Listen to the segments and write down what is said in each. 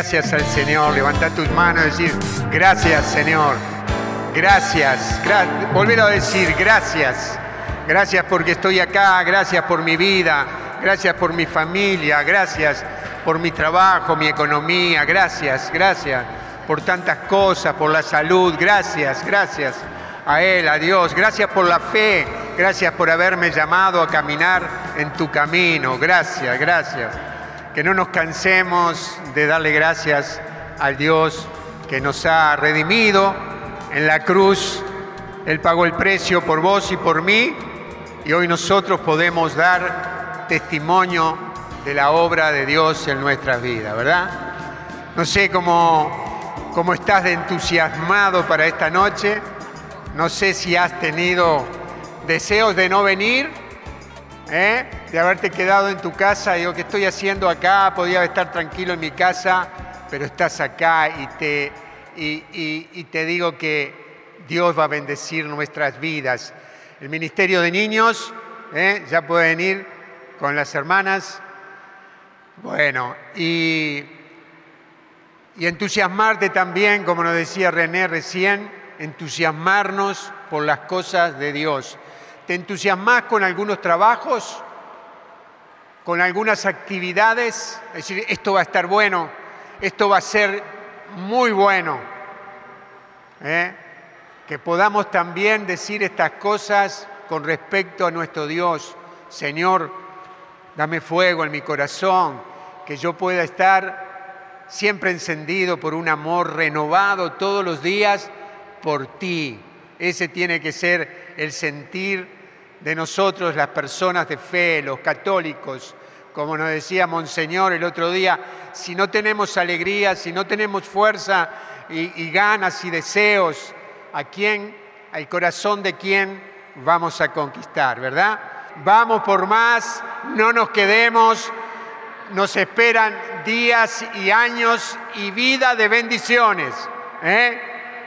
Gracias al Señor, levanta tus manos y decir, gracias Señor, gracias, gra volver a decir, gracias, gracias porque estoy acá, gracias por mi vida, gracias por mi familia, gracias por mi trabajo, mi economía, gracias, gracias por tantas cosas, por la salud, gracias, gracias a Él, a Dios, gracias por la fe, gracias por haberme llamado a caminar en tu camino, gracias, gracias. Que no nos cansemos de darle gracias al Dios que nos ha redimido en la cruz. Él pagó el precio por vos y por mí y hoy nosotros podemos dar testimonio de la obra de Dios en nuestras vidas, ¿verdad? No sé cómo, cómo estás de entusiasmado para esta noche, no sé si has tenido deseos de no venir, ¿eh? de haberte quedado en tu casa. Digo, ¿qué estoy haciendo acá? Podía estar tranquilo en mi casa, pero estás acá y te, y, te digo que Dios va a bendecir nuestras vidas. El Ministerio de Niños, ¿eh? ya pueden ir con las hermanas. Bueno, y, y entusiasmarte también, como nos decía René recién, entusiasmarnos por las cosas de Dios. ¿Te entusiasmas con algunos trabajos? ¿Con algunas actividades? Es decir, esto va a estar bueno, esto va a ser muy bueno. ¿eh? Que podamos también decir estas cosas con respecto a nuestro Dios. Señor, dame fuego en mi corazón, que yo pueda estar siempre encendido por un amor renovado todos los días por ti. Ese tiene que ser el sentir de nosotros, las personas de fe, los católicos. Como nos decía Monseñor el otro día, si no tenemos alegría, si no tenemos fuerza y, ganas y deseos, ¿a quién, al corazón de quién vamos a conquistar, verdad? Vamos por más, no nos quedemos, nos esperan días y años y vida de bendiciones. ¿eh?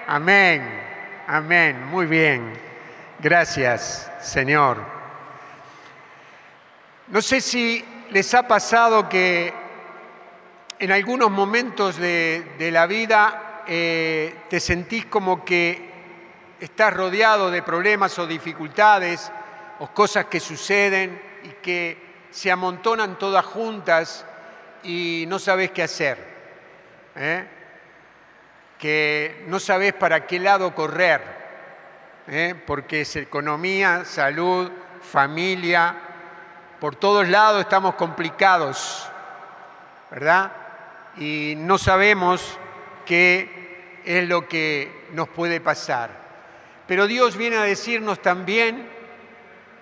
Amén, amén, muy bien. Gracias, Señor. No sé si les ha pasado que en algunos momentos de, la vida eh, te sentís como que estás rodeado de problemas o dificultades o cosas que suceden y que se amontonan todas juntas y no sabes qué hacer. ¿eh? que no sabes para qué lado correr, ¿eh? porque es economía, salud, familia, por todos lados estamos complicados, ¿verdad? Y no sabemos qué es lo que nos puede pasar. Pero Dios viene a decirnos también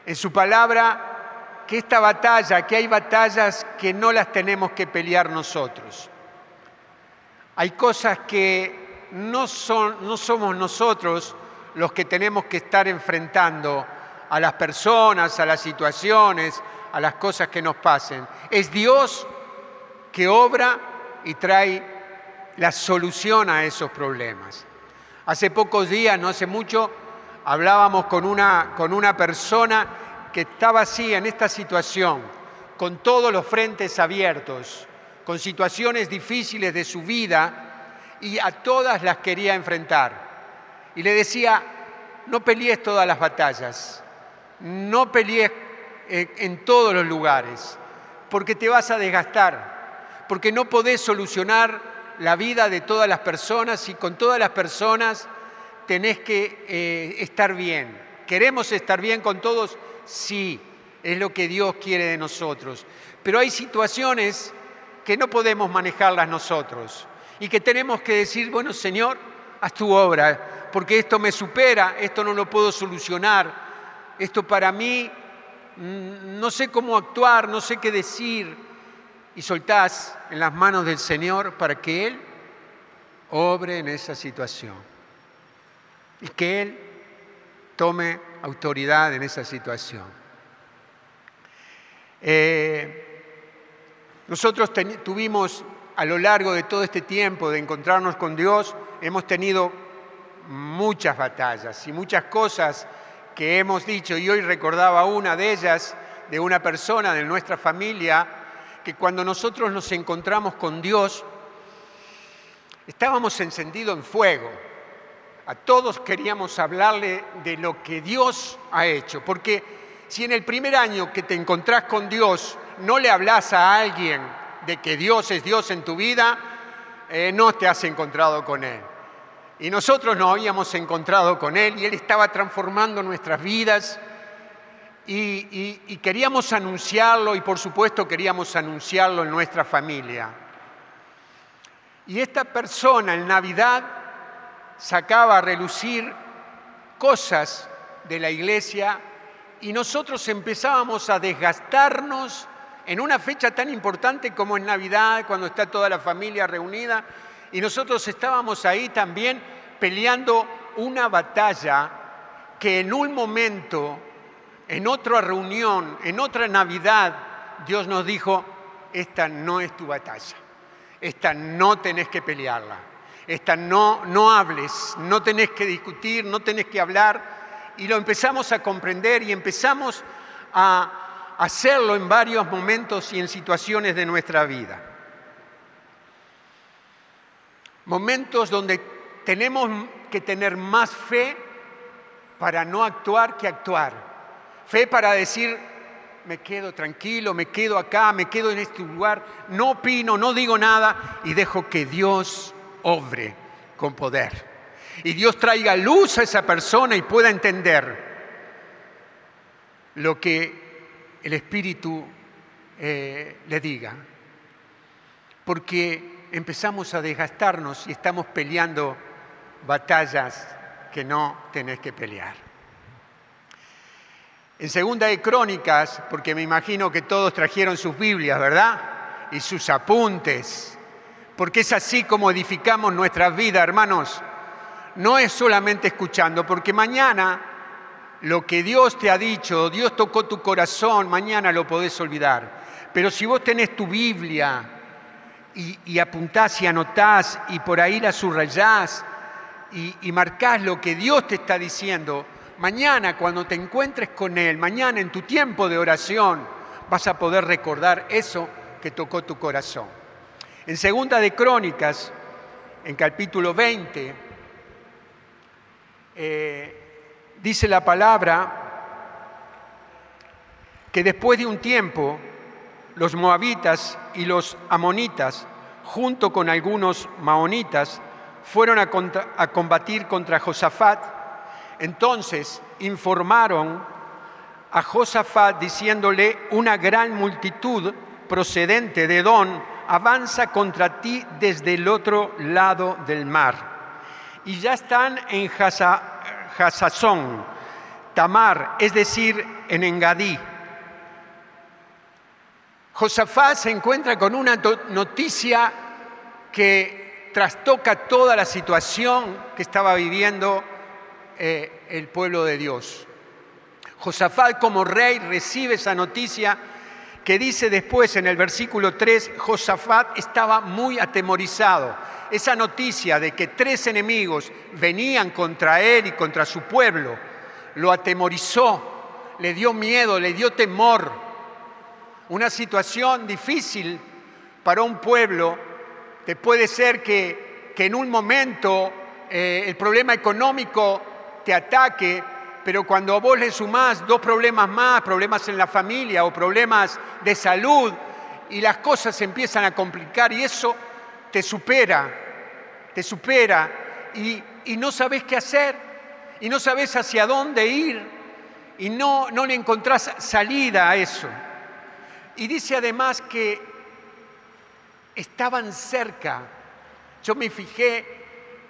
en su palabra que esta batalla, que hay batallas que no las tenemos que pelear nosotros. Hay cosas que no, son, no somos nosotros los que tenemos que estar enfrentando a las personas, a las situaciones, a las cosas que nos pasen. Es Dios que obra y trae la solución a esos problemas. Hace pocos días, no hace mucho, hablábamos con una, con una persona que estaba así, en esta situación, con todos los frentes abiertos, con situaciones difíciles de su vida, y a todas las quería enfrentar. Y le decía, no pelees todas las batallas, no pelees en todos los lugares, porque te vas a desgastar, porque no podés solucionar la vida de todas las personas y con todas las personas tenés que eh, estar bien. ¿Queremos estar bien con todos? Sí, es lo que Dios quiere de nosotros. Pero hay situaciones que no podemos manejarlas nosotros y que tenemos que decir, bueno Señor, haz tu obra, porque esto me supera, esto no lo puedo solucionar, esto para mí mm, no sé cómo actuar, no sé qué decir, y soltás en las manos del Señor para que Él obre en esa situación. Y que Él tome autoridad en esa situación. Eh, nosotros tuvimos a lo largo de todo este tiempo de encontrarnos con Dios, hemos tenido muchas batallas y muchas cosas que hemos dicho, y hoy recordaba una de ellas, de una persona de nuestra familia, que cuando nosotros nos encontramos con Dios, estábamos encendidos en fuego. A todos queríamos hablarle de lo que Dios ha hecho, porque si en el primer año que te encontrás con Dios no le hablas a alguien de que Dios es Dios en tu vida, eh, no te has encontrado con Él. Y nosotros nos habíamos encontrado con Él y Él estaba transformando nuestras vidas y, queríamos anunciarlo y por supuesto queríamos anunciarlo en nuestra familia. Y esta persona en Navidad sacaba a relucir cosas de la iglesia y nosotros empezábamos a desgastarnos en una fecha tan importante como en Navidad, cuando está toda la familia reunida, y nosotros estábamos ahí también peleando una batalla que en un momento en otra reunión, en otra Navidad, Dios nos dijo, esta no es tu batalla, esta no tenés que pelearla, esta no, no hables, no tenés que discutir, no tenés que hablar. Y lo empezamos a comprender y empezamos a hacerlo en varios momentos y en situaciones de nuestra vida. Momentos donde tenemos que tener más fe para no actuar que actuar Fe para decir, me quedo tranquilo, me quedo acá, me quedo en este lugar, no opino, no digo nada y dejo que Dios obre con poder. Y Dios traiga luz a esa persona y pueda entender lo que el Espíritu eh, le diga. Porque empezamos a desgastarnos y estamos peleando batallas que no tenés que pelear. En segunda de Crónicas, porque me imagino que todos trajeron sus Biblias, ¿verdad? Y sus apuntes, porque es así como edificamos nuestra vida, hermanos. No es solamente escuchando, porque mañana lo que Dios te ha dicho, Dios tocó tu corazón, mañana lo podés olvidar. Pero si vos tenés tu Biblia y, y apuntás y anotás y por ahí la subrayás y, y marcás lo que Dios te está diciendo, Mañana cuando te encuentres con Él, mañana en tu tiempo de oración, vas a poder recordar eso que tocó tu corazón. En Segunda de Crónicas, en capítulo 20, eh, dice la palabra que después de un tiempo los moabitas y los amonitas, junto con algunos maonitas, fueron a, combatir contra Josafat entonces informaron a Josafat diciéndole, una gran multitud procedente de Don avanza contra ti desde el otro lado del mar. Y ya están en Hasazón, Tamar, es decir, en Engadí. Josafat se encuentra con una noticia que trastoca toda la situación que estaba viviendo eh, el pueblo de Dios. Josafat como rey recibe esa noticia que dice después en el versículo 3, Josafat estaba muy atemorizado. Esa noticia de que tres enemigos venían contra él y contra su pueblo, lo atemorizó, le dio miedo, le dio temor. Una situación difícil para un pueblo, que puede ser que, en un momento eh, el problema económico te ataque, pero cuando vos le sumás dos problemas más, problemas en la familia o problemas de salud, y las cosas se empiezan a complicar y eso te supera, te supera y, no sabes qué hacer y no sabes hacia dónde ir y no, no le encontrás salida a eso. Y dice además que estaban cerca. Yo me fijé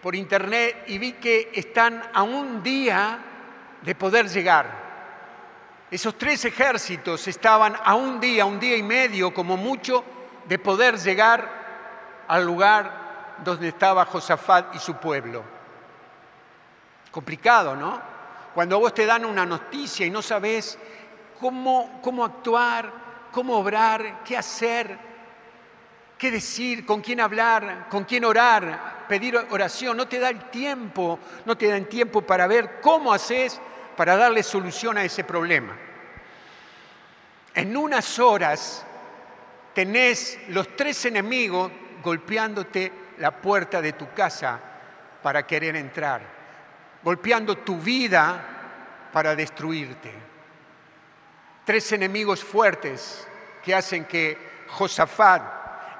por internet y vi que están a un día de poder llegar. Esos tres ejércitos estaban a un día, un día y medio como mucho, de poder llegar al lugar donde estaba Josafat y su pueblo. Complicado, ¿no? Cuando vos te dan una noticia y no sabes cómo, cómo actuar, cómo obrar, qué hacer, qué decir, con quién hablar, con quién orar, pedir oración, no te da el tiempo, no te dan tiempo para ver cómo haces para darle solución a ese problema. En unas horas tenés los tres enemigos golpeándote la puerta de tu casa para querer entrar, golpeando tu vida para destruirte. Tres enemigos fuertes que hacen que Josafat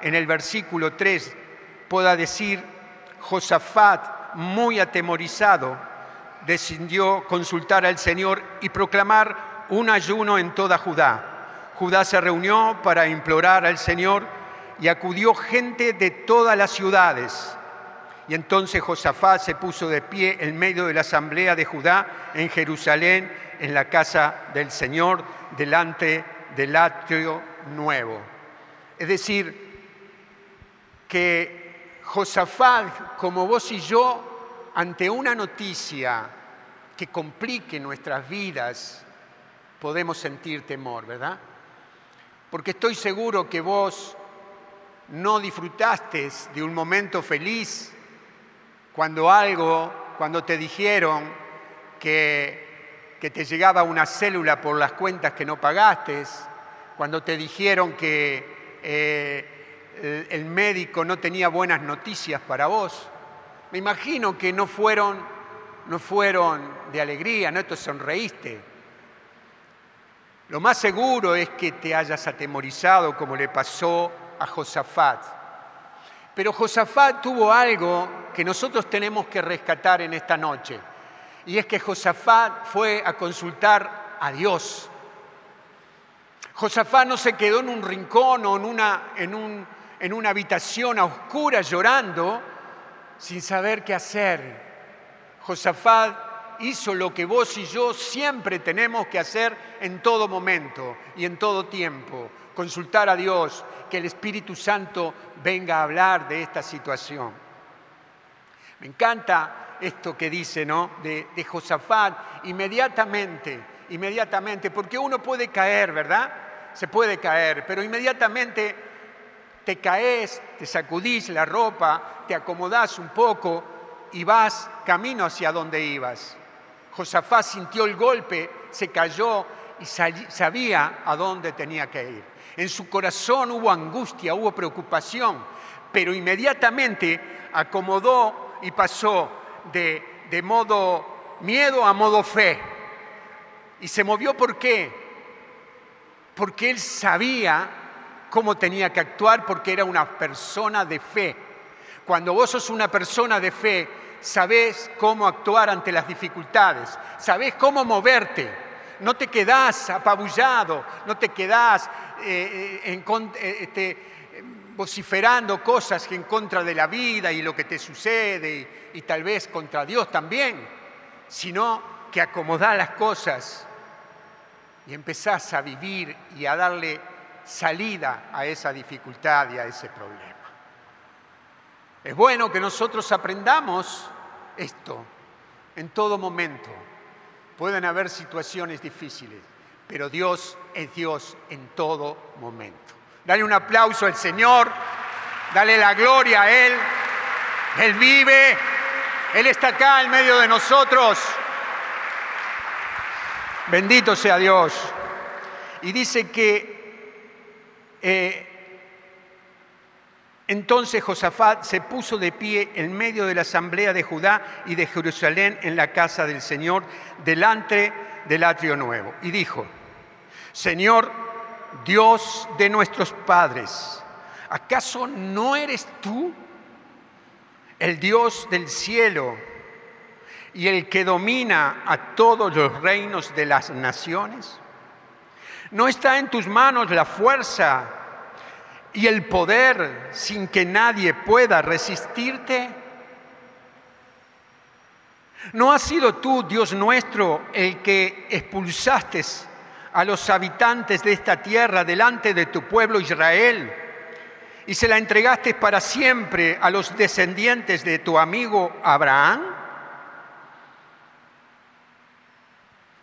en el versículo 3 pueda decir, Josafat, muy atemorizado, decidió consultar al Señor y proclamar un ayuno en toda Judá. Judá se reunió para implorar al Señor y acudió gente de todas las ciudades. Y entonces Josafat se puso de pie en medio de la asamblea de Judá en Jerusalén, en la casa del Señor, delante del atrio nuevo. Es decir, que Josafat, como vos y yo, ante una noticia que complique nuestras vidas, podemos sentir temor, ¿verdad? Porque estoy seguro que vos no disfrutaste de un momento feliz cuando algo, cuando te dijeron que, que te llegaba una célula por las cuentas que no pagaste, cuando te dijeron que eh, el, médico no tenía buenas noticias para vos. Me imagino que no fueron, no fueron de alegría, no te sonreíste. Lo más seguro es que te hayas atemorizado como le pasó a Josafat. Pero Josafat tuvo algo que nosotros tenemos que rescatar en esta noche. Y es que Josafat fue a consultar a Dios. Josafat no se quedó en un rincón o en una, en, en una habitación a oscuras llorando sin saber qué hacer. Josafat hizo lo que vos y yo siempre tenemos que hacer en todo momento y en todo tiempo, consultar a Dios, que el Espíritu Santo venga a hablar de esta situación. Me encanta esto que dice, ¿no? De, de Josafat, inmediatamente, inmediatamente, porque uno puede caer, ¿verdad? Se puede caer, pero inmediatamente te caes, te sacudís la ropa, te acomodás un poco y vas camino hacia donde ibas. Josafat sintió el golpe, se cayó y sabía a dónde tenía que ir. En su corazón hubo angustia, hubo preocupación, pero inmediatamente acomodó y pasó de, de modo miedo a modo fe. Y se movió ¿por qué? Porque él sabía cómo tenía que actuar porque era una persona de fe. Cuando vos sos una persona de fe, sabés cómo actuar ante las dificultades, sabés cómo moverte no te quedás apabullado, no te quedás eh, eh, eh, este, vociferando cosas en contra de la vida y lo que te sucede y, tal vez contra Dios también, sino que acomodás las cosas y empezás a vivir y a darle salida a esa dificultad y a ese problema. Es bueno que nosotros aprendamos esto en todo momento. Pueden haber situaciones difíciles, pero Dios es Dios en todo momento. Dale un aplauso al Señor, dale la gloria a Él. Él vive, Él está acá en medio de nosotros. Bendito sea Dios. Y dice que eh, entonces Josafat se puso de pie en medio de la asamblea de Judá y de Jerusalén en la casa del Señor, delante del atrio nuevo, y dijo, Señor, Dios de nuestros padres, ¿acaso no eres tú el Dios del cielo y el que domina a todos los reinos de las naciones? ¿No está en tus manos la fuerza y el poder sin que nadie pueda resistirte? ¿No has sido tú, Dios nuestro, el que expulsaste a los habitantes de esta tierra delante de tu pueblo Israel y se la entregaste para siempre a los descendientes de tu amigo Abraham?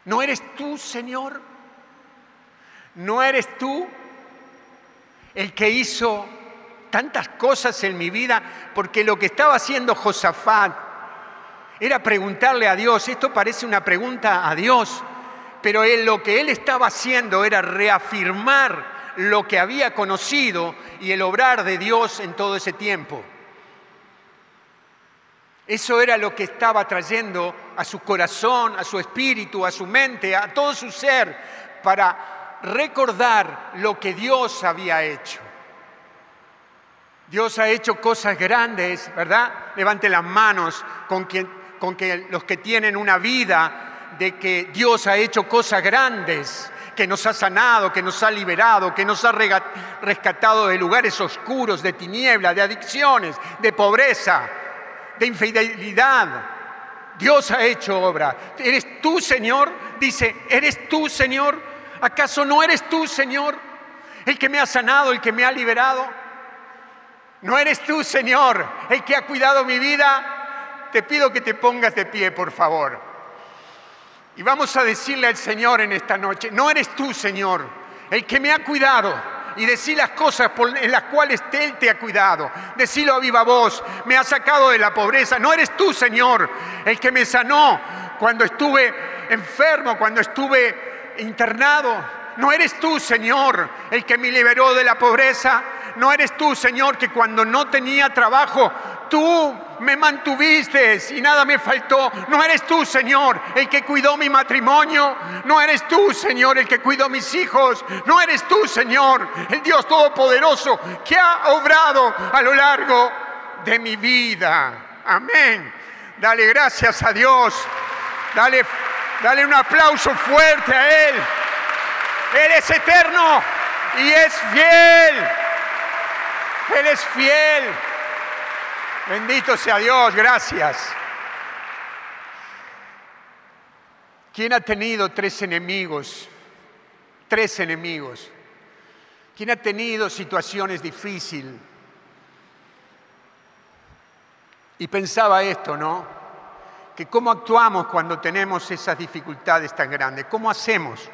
¿No eres tú, Señor? ¿No eres tú el que hizo tantas cosas en mi vida, porque lo que estaba haciendo Josafat era preguntarle a Dios, esto parece una pregunta a Dios, pero lo que él estaba haciendo era reafirmar lo que había conocido y el obrar de Dios en todo ese tiempo. Eso era lo que estaba trayendo a su corazón, a su espíritu, a su mente, a todo su ser, para recordar lo que Dios había hecho. Dios ha hecho cosas grandes, ¿verdad? Levante las manos con, que los que tienen una vida de que Dios ha hecho cosas grandes, que nos ha sanado, que nos ha liberado, que nos ha rescatado de lugares oscuros, de tinieblas, de adicciones, de pobreza, de infidelidad. Dios ha hecho obra. ¿Eres tú, Señor? Dice, ¿eres tú, Señor? ¿Acaso no eres tú, Señor? El que me ha sanado, el que me ha liberado. ¿No eres tú, Señor, el que ha cuidado mi vida? Te pido que te pongas de pie, por favor. Y vamos a decirle al Señor en esta noche, no eres tú, Señor, el que me ha cuidado. Y decir las cosas en las cuales Él te ha cuidado. Decirlo a viva voz, me ha sacado de la pobreza. No eres tú, Señor, el que me sanó cuando estuve enfermo, cuando estuve internado. No eres tú, Señor, el que me liberó de la pobreza. No eres tú, Señor, que cuando no tenía trabajo, tú me mantuviste y nada me faltó. No eres tú, Señor, el que cuidó mi matrimonio. No eres tú, Señor, el que cuidó mis hijos. No eres tú, Señor, el Dios Todopoderoso que ha obrado a lo largo de mi vida. Amén. Dale gracias a Dios. Dale, dale un aplauso fuerte a Él. Él es eterno y es fiel. Él es fiel. Bendito sea Dios, gracias. ¿Quién ha tenido tres enemigos? Tres enemigos. ¿Quién ha tenido situaciones difíciles? Y pensaba esto, ¿no? Que cómo actuamos cuando tenemos esas dificultades tan grandes, cómo hacemos.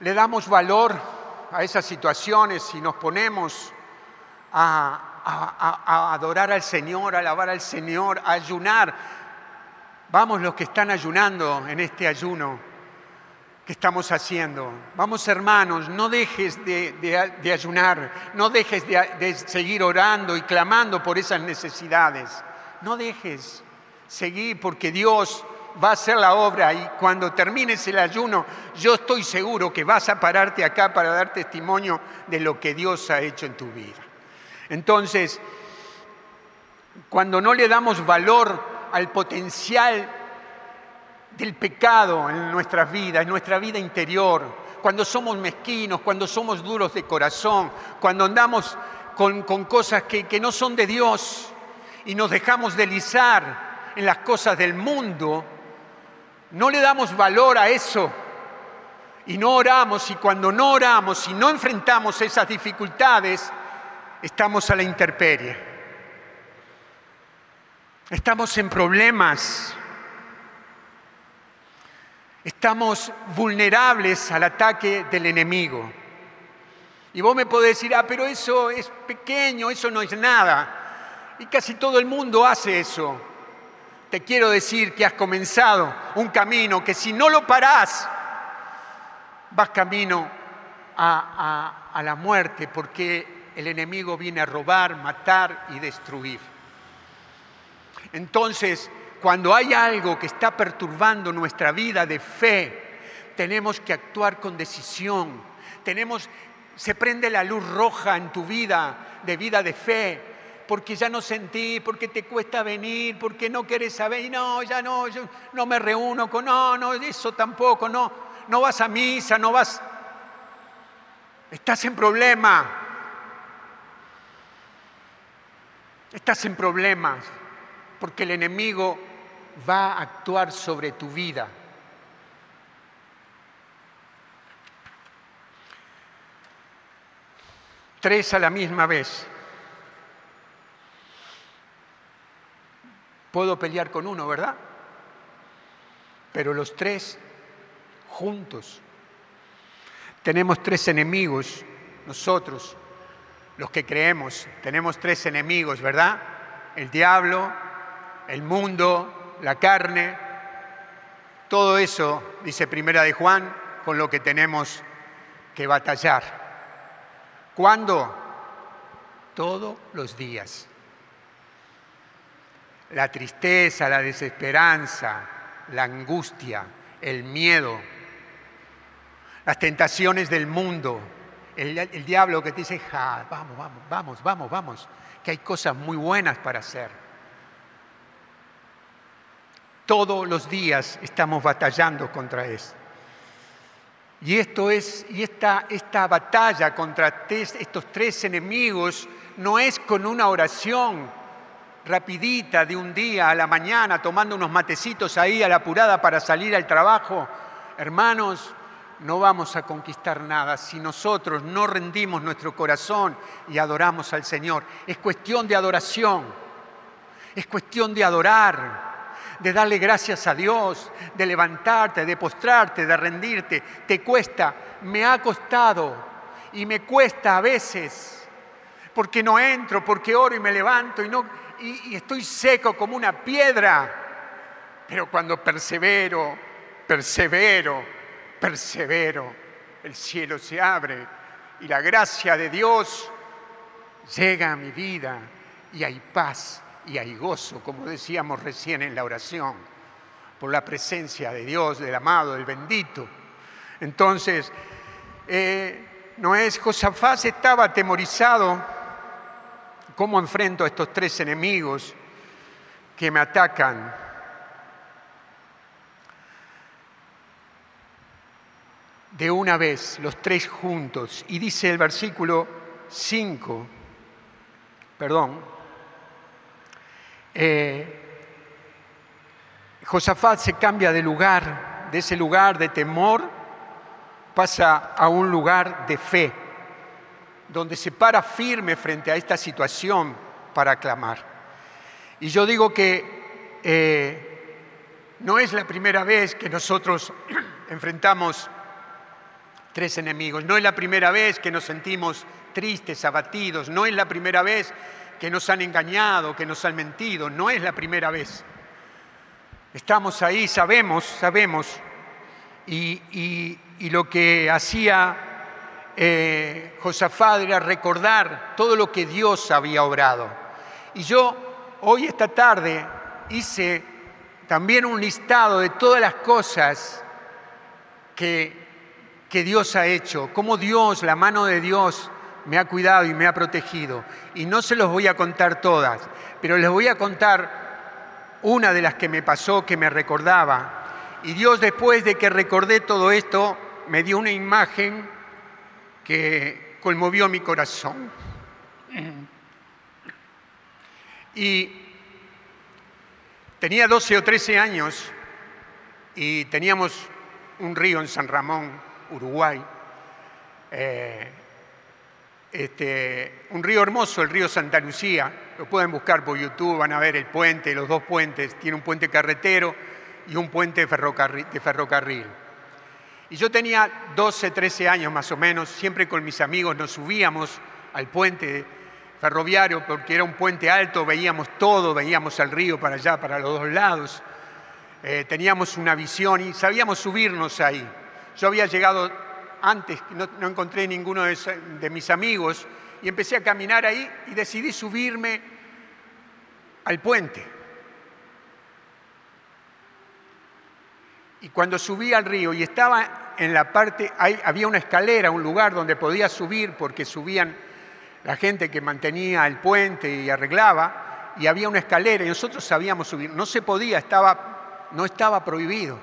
¿Le damos valor a esas situaciones y nos ponemos a, adorar al Señor, a alabar al Señor, a ayunar? Vamos los que están ayunando en este ayuno que estamos haciendo. Vamos hermanos, no dejes de, ayunar, no dejes de, seguir orando y clamando por esas necesidades. No dejes, seguir porque Dios va a hacer la obra y cuando termines el ayuno, yo estoy seguro que vas a pararte acá para dar testimonio de lo que Dios ha hecho en tu vida. Entonces, cuando no le damos valor al potencial del pecado en nuestras vidas, en nuestra vida interior, cuando somos mezquinos, cuando somos duros de corazón, cuando andamos con, cosas que, no son de Dios y nos dejamos deslizar en las cosas del mundo, no le damos valor a eso y no oramos y cuando no oramos y no enfrentamos esas dificultades, estamos a la intemperie. Estamos en problemas. Estamos vulnerables al ataque del enemigo. Y vos me podés decir, ah, pero eso es pequeño, eso no es nada. Y casi todo el mundo hace eso te quiero decir que has comenzado un camino que si no lo parás, vas camino a, a, la muerte porque el enemigo viene a robar, matar y destruir. Entonces, cuando hay algo que está perturbando nuestra vida de fe, tenemos que actuar con decisión. Tenemos, se prende la luz roja en tu vida de vida de fe porque ya no sentí, porque te cuesta venir, porque no quieres saber, y no, ya no, yo no me reúno con, no, no, eso tampoco, no, no vas a misa, no vas, estás en problema, estás en problemas, porque el enemigo va a actuar sobre tu vida. Tres a la misma vez. Puedo pelear con uno, ¿verdad? Pero los tres juntos. Tenemos tres enemigos, nosotros, los que creemos, tenemos tres enemigos, ¿verdad? El diablo, el mundo, la carne, todo eso, dice Primera de Juan, con lo que tenemos que batallar. ¿Cuándo? Todos los días. La tristeza, la desesperanza, la angustia, el miedo, las tentaciones del mundo, el, diablo que te dice, vamos, vamos, vamos, vamos, vamos, que hay cosas muy buenas para hacer. Todos los días estamos batallando contra eso. Y esto es, y esta, esta batalla contra estos tres enemigos no es con una oración rapidita de un día a la mañana, tomando unos matecitos ahí a la apurada para salir al trabajo. Hermanos, no vamos a conquistar nada si nosotros no rendimos nuestro corazón y adoramos al Señor. Es cuestión de adoración, es cuestión de adorar, de darle gracias a Dios, de levantarte, de postrarte, de rendirte. Te cuesta, me ha costado y me cuesta a veces, porque no entro, porque oro y me levanto y, no, y, estoy seco como una piedra. Pero cuando persevero, persevero, persevero, el cielo se abre y la gracia de Dios llega a mi vida y hay paz y hay gozo, como decíamos recién en la oración, por la presencia de Dios, del amado, del bendito. Entonces, eh, no es estaba atemorizado, ¿cómo enfrento a estos tres enemigos que me atacan? de una vez, los tres juntos. Y dice el versículo 5, perdón, eh, Josafat se cambia de lugar, de ese lugar de temor, pasa a un lugar de fe, donde se para firme frente a esta situación para clamar. Y yo digo que eh, no es la primera vez que nosotros enfrentamos tres enemigos. No es la primera vez que nos sentimos tristes, abatidos, no es la primera vez que nos han engañado, que nos han mentido, no es la primera vez. Estamos ahí, sabemos, sabemos, y, lo que hacía eh, era recordar todo lo que Dios había obrado. Y yo hoy, esta tarde, hice también un listado de todas las cosas que que Dios ha hecho, cómo Dios, la mano de Dios, me ha cuidado y me ha protegido. Y no se los voy a contar todas, pero les voy a contar una de las que me pasó, que me recordaba. Y Dios después de que recordé todo esto, me dio una imagen que conmovió mi corazón. Y tenía 12 o 13 años y teníamos un río en San Ramón Uruguay. Eh, este, un río hermoso, el río Santa Lucía, lo pueden buscar por YouTube, van a ver el puente, los dos puentes, tiene un puente carretero y un puente de ferrocarril. Y yo tenía 12, 13 años más o menos, siempre con mis amigos nos subíamos al puente ferroviario porque era un puente alto, veíamos todo, veíamos al río para allá, para los dos lados. Eh, teníamos una visión y sabíamos subirnos ahí. Yo había llegado antes, no, no encontré ninguno de, mis amigos y empecé a caminar ahí y decidí subirme al puente. Y cuando subí al río y estaba en la parte, había una escalera, un lugar donde podía subir porque subían la gente que mantenía el puente y arreglaba, y había una escalera y nosotros sabíamos subir. No se podía, estaba, no estaba prohibido.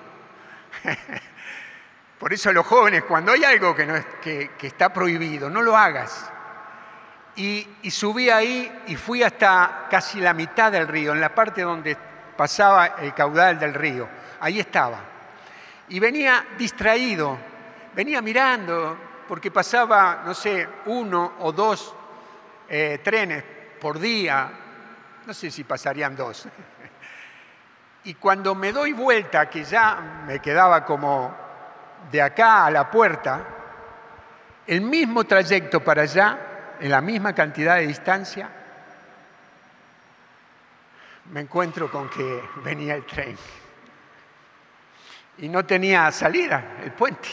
Por eso los jóvenes, cuando hay algo que, está prohibido, no lo hagas. Y, subí ahí y fui hasta casi la mitad del río, en la parte donde pasaba el caudal del río. Ahí estaba. Y venía distraído, venía mirando, porque pasaba, no sé, uno o dos eh, trenes por día, no sé si pasarían dos. Y cuando me doy vuelta, que ya me quedaba como de acá a la puerta, el mismo trayecto para allá, en la misma cantidad de distancia, me encuentro con que venía el tren. Y no tenía salida el puente.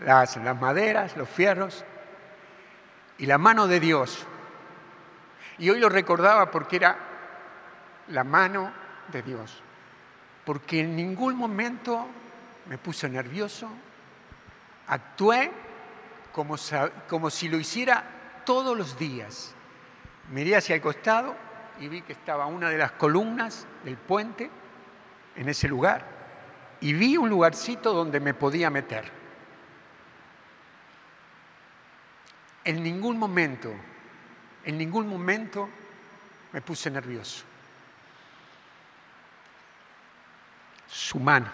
Las, maderas, los fierros y la mano de Dios. Y hoy lo recordaba porque era la mano de Dios, porque en ningún momento me puse nervioso, actué como, como si lo hiciera todos los días. Miré hacia el costado y vi que estaba una de las columnas del puente en ese lugar y vi un lugarcito donde me podía meter. En ningún momento, en ningún momento me puse nervioso. Su mano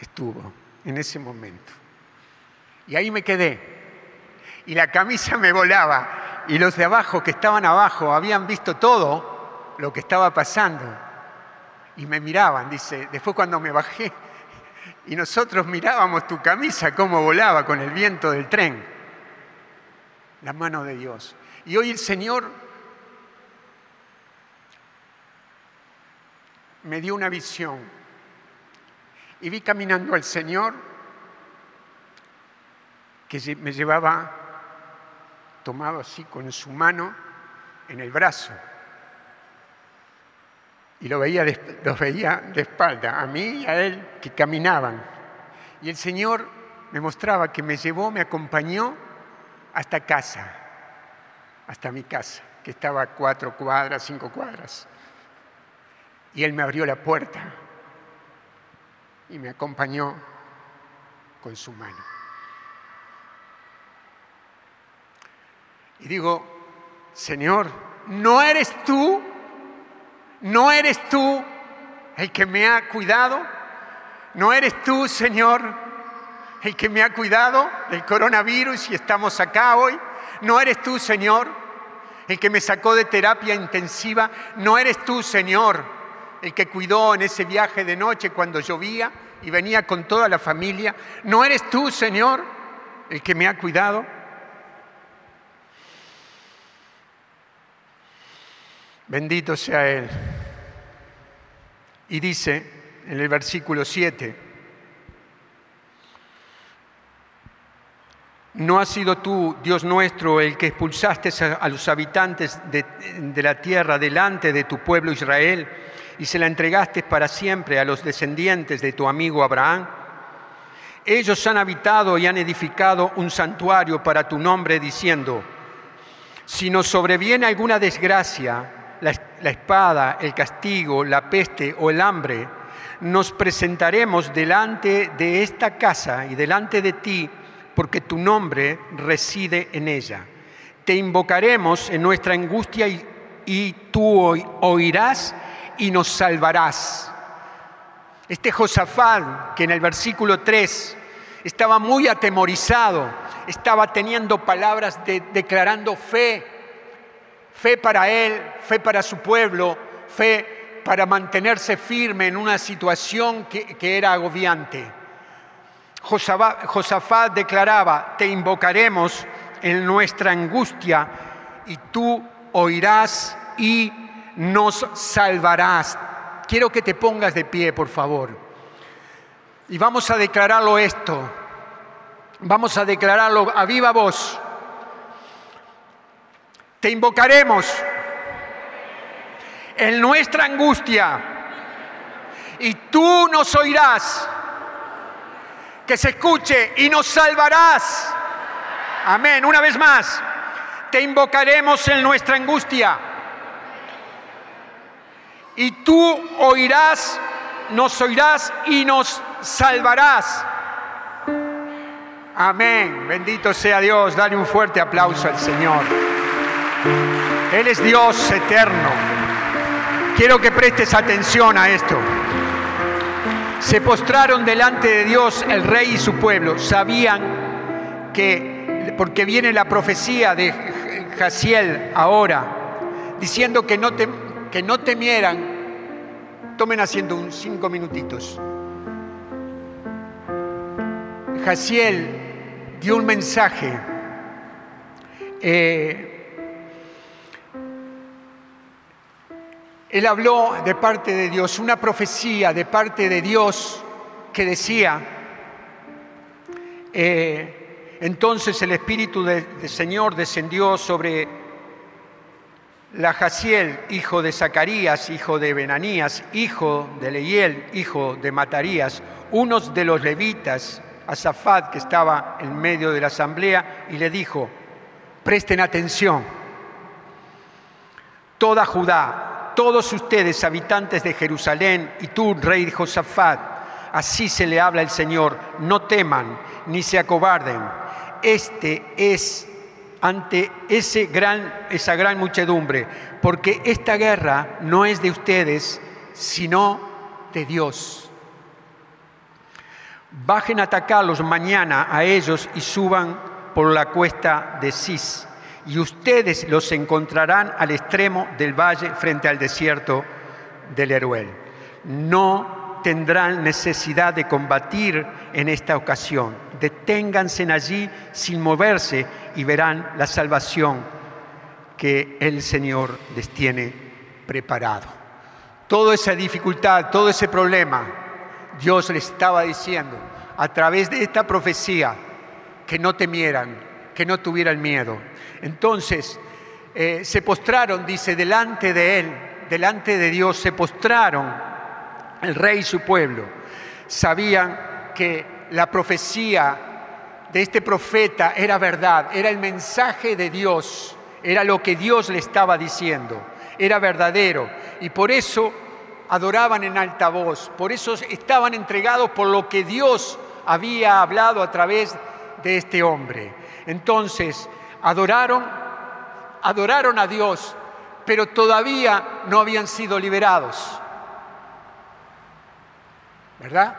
estuvo en ese momento. Y ahí me quedé. Y la camisa me volaba. Y los de abajo, que estaban abajo, habían visto todo lo que estaba pasando. Y me miraban, dice, después cuando me bajé, y nosotros mirábamos tu camisa, cómo volaba con el viento del tren. La mano de Dios. Y hoy el Señor me dio una visión y vi caminando al Señor que me llevaba tomado así con su mano en el brazo. Y lo veía de, los veía de espalda, a mí y a él, que caminaban. Y el Señor me mostraba que me llevó, me acompañó hasta casa, hasta mi casa, que estaba a cuatro cuadras, cinco cuadras. Y Él me abrió la puerta y me acompañó con su mano. Y digo, Señor, ¿no eres tú? ¿No eres tú el que me ha cuidado? ¿No eres tú, Señor, el que me ha cuidado del coronavirus y estamos acá hoy? ¿No eres tú, Señor, el que me sacó de terapia intensiva? ¿No eres tú, Señor, el que cuidó en ese viaje de noche cuando llovía y venía con toda la familia. ¿No eres tú, Señor, el que me ha cuidado? Bendito sea Él. Y dice en el versículo 7, ¿no has sido tú, Dios nuestro, el que expulsaste a los habitantes de, de la tierra delante de tu pueblo Israel? y se la entregaste para siempre a los descendientes de tu amigo Abraham. Ellos han habitado y han edificado un santuario para tu nombre diciendo, si nos sobreviene alguna desgracia, la, espada, el castigo, la peste o el hambre, nos presentaremos delante de esta casa y delante de ti, porque tu nombre reside en ella. Te invocaremos en nuestra angustia y, tú oirás y nos salvarás. Este Josafat, que en el versículo 3 estaba muy atemorizado, estaba teniendo palabras de, declarando fe, fe para él, fe para su pueblo, fe para mantenerse firme en una situación que, que era agobiante. Josafat declaraba, te invocaremos en nuestra angustia y tú oirás y nos salvarás. Quiero que te pongas de pie, por favor. Y vamos a declararlo esto. Vamos a declararlo a viva voz. Te invocaremos en nuestra angustia y tú nos oirás. Que se escuche y nos salvarás. Amén. Una vez más, te invocaremos en nuestra angustia y tú oirás, nos oirás y nos salvarás. Amén. Bendito sea Dios. Dale un fuerte aplauso al Señor. Él es Dios eterno. Quiero que prestes atención a esto. Se postraron delante de Dios el rey y su pueblo. Sabían que, porque viene la profecía de Jaciel ahora, diciendo que no, te, que no temieran, tomen haciendo un cinco minutitos. Jaciel dio un mensaje. Eh, él habló de parte de Dios, una profecía de parte de Dios que decía, eh, entonces el Espíritu del Señor descendió sobre la hijo de Zacarías, hijo de Benanías, hijo de Leiel, hijo de Matarías, unos de los levitas, Azafat, que estaba en medio de la asamblea, y le dijo, presten atención, toda Judá, todos ustedes, habitantes de Jerusalén, y tú, rey Josafat, así se le habla el Señor, no teman ni se acobarden. Este es ante ese gran, esa gran muchedumbre, porque esta guerra no es de ustedes, sino de Dios. Bajen a atacarlos mañana a ellos y suban por la cuesta de Cis, y ustedes los encontrarán al extremo del valle frente al desierto del Heruel. No tendrán necesidad de combatir en esta ocasión. Deténganse allí sin moverse y verán la salvación que el Señor les tiene preparado. Toda esa dificultad, todo ese problema, Dios les estaba diciendo a través de esta profecía que no temieran, que no tuvieran miedo. Entonces, eh, se postraron, dice, delante de Él, delante de Dios, se postraron el rey y su pueblo. Sabían que la profecía de este profeta era verdad, era el mensaje de Dios, era lo que Dios le estaba diciendo, era verdadero. Y por eso adoraban en alta voz, por eso estaban entregados por lo que Dios había hablado a través de este hombre. Entonces, adoraron, adoraron a Dios, pero todavía no habían sido liberados. ¿Verdad?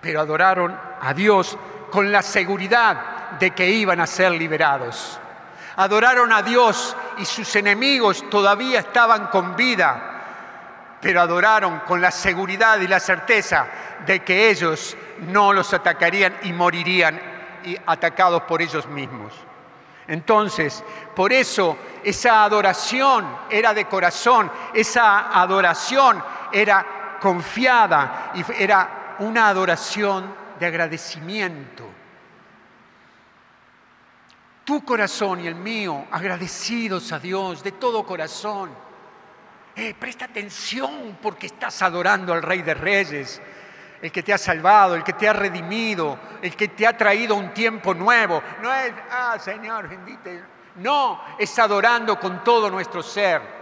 Pero adoraron a Dios con la seguridad de que iban a ser liberados. Adoraron a Dios y sus enemigos todavía estaban con vida, pero adoraron con la seguridad y la certeza de que ellos no los atacarían y morirían atacados por ellos mismos. Entonces, por eso esa adoración era de corazón, esa adoración era confiada y era una adoración de agradecimiento. Tu corazón y el mío, agradecidos a Dios de todo corazón. Eh, presta atención porque estás adorando al Rey de Reyes, el que te ha salvado, el que te ha redimido, el que te ha traído un tiempo nuevo. No es, ah, Señor, bendito. No, es adorando con todo nuestro ser,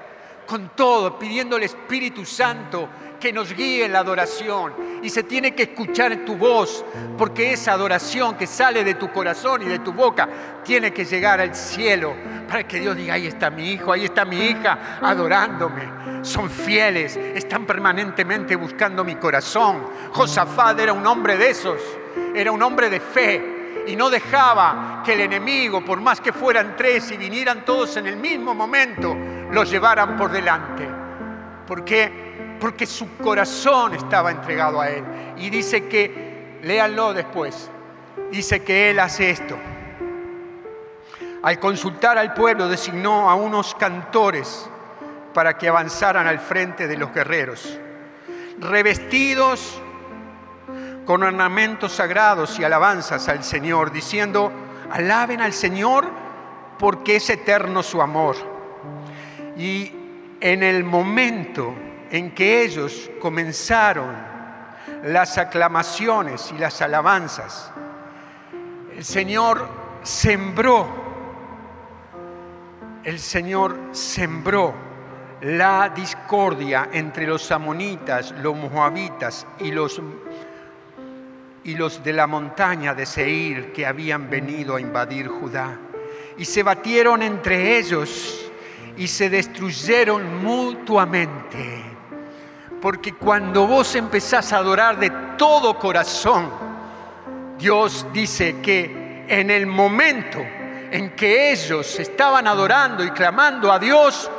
con todo, pidiendo al Espíritu Santo que nos guíe en la adoración. Y se tiene que escuchar tu voz, porque esa adoración que sale de tu corazón y de tu boca tiene que llegar al cielo para que Dios diga, ahí está mi hijo, ahí está mi hija adorándome. Son fieles, están permanentemente buscando mi corazón. Josafat era un hombre de esos, era un hombre de fe y no dejaba que el enemigo, por más que fueran tres y vinieran todos en el mismo momento, los llevaran por delante. Porque porque su corazón estaba entregado a Él. Y dice que, léanlo después, dice que Él hace esto. Al consultar al pueblo designó a unos cantores para que avanzaran al frente de los guerreros, revestidos con ornamentos sagrados y alabanzas al Señor, diciendo, alaben al Señor porque es eterno su amor. Y en el momento en que ellos comenzaron las aclamaciones y las alabanzas, el Señor sembró, el Señor sembró la discordia entre los amonitas, los moabitas y los, y los de la montaña de Seir que habían venido a invadir Judá. Y se batieron entre ellos y se destruyeron mutuamente. Porque cuando vos empezás a adorar de todo corazón, Dios dice que en el momento en que ellos estaban adorando y clamando a Dios,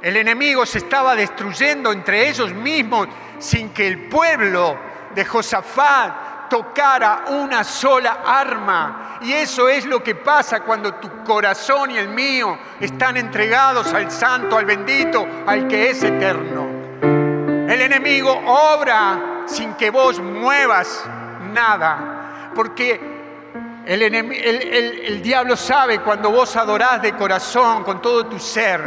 el enemigo se estaba destruyendo entre ellos mismos sin que el pueblo de Josafat tocara una sola arma. Y eso es lo que pasa cuando tu corazón y el mío están entregados al santo, al bendito, al que es eterno. El enemigo obra sin que vos muevas nada, porque El, el, diablo sabe cuando vos adorás de corazón, con todo tu ser,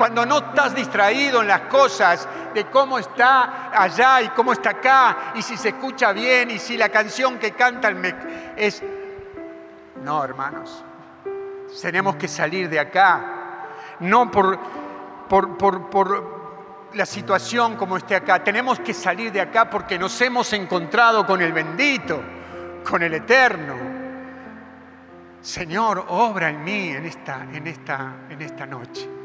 cuando no estás distraído en las cosas de cómo está allá y cómo está acá, y si se escucha bien, y si la canción que canta es... No, hermanos, tenemos que salir de acá, no por, por, por, por la situación como esté acá, tenemos que salir de acá porque nos hemos encontrado con el bendito, con el eterno. Señor, obra en mí en esta, en esta, en esta noche.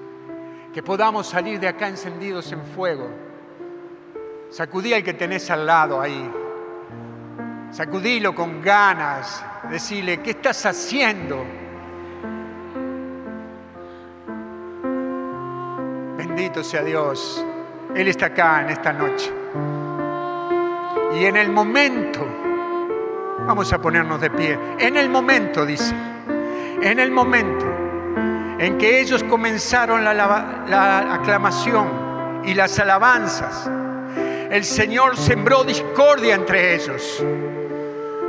Que podamos salir de acá encendidos en fuego. Sacudí al que tenés al lado ahí. Sacudilo con ganas. Decirle, ¿qué estás haciendo? Bendito sea Dios. Él está acá en esta noche. Y en el momento Vamos a ponernos de pie. En el momento, dice, en el momento en que ellos comenzaron la, aclamación y las alabanzas, el Señor sembró discordia entre ellos.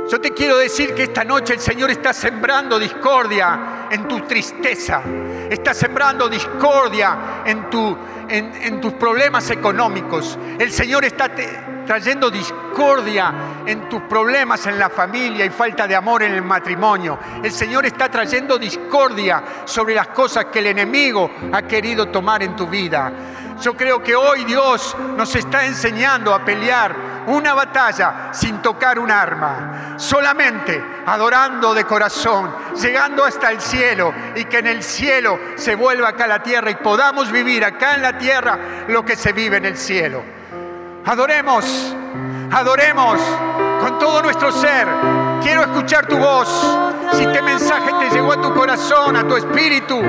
Yo te quiero decir que esta noche el Señor está sembrando discordia en tu tristeza, está sembrando discordia en, tu, en, tus problemas económicos. El Señor está trayendo discordia en tus problemas en la familia y falta de amor en el matrimonio. El Señor está trayendo discordia sobre las cosas que el enemigo ha querido tomar en tu vida. Yo creo que hoy Dios nos está enseñando a pelear una batalla sin tocar un arma, solamente adorando de corazón, llegando hasta el cielo y que en el cielo se vuelva acá la tierra y podamos vivir acá en la tierra lo que se vive en el cielo. Adoremos, adoremos con todo nuestro ser. Quiero escuchar tu voz. Si este mensaje te llegó a tu corazón, a tu espíritu,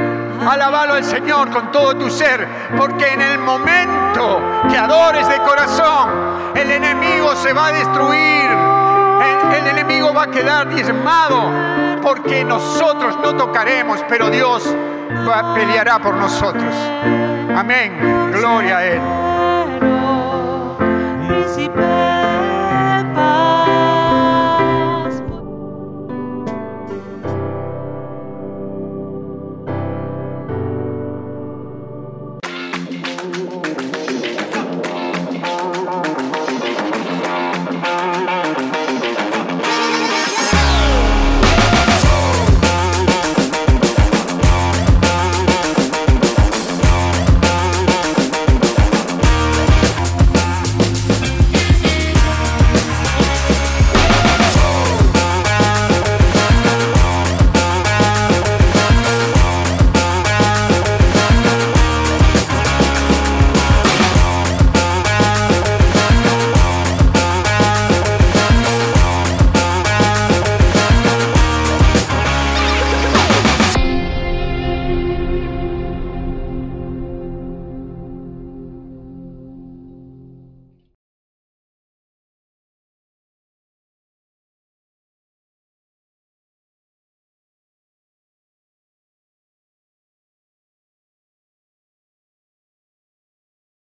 alabalo al Señor con todo tu ser, porque en el momento que adores de corazón, el enemigo se va a destruir. El, el enemigo va a quedar diezmado, porque nosotros no tocaremos, pero Dios peleará por nosotros. Amén. Gloria a Él.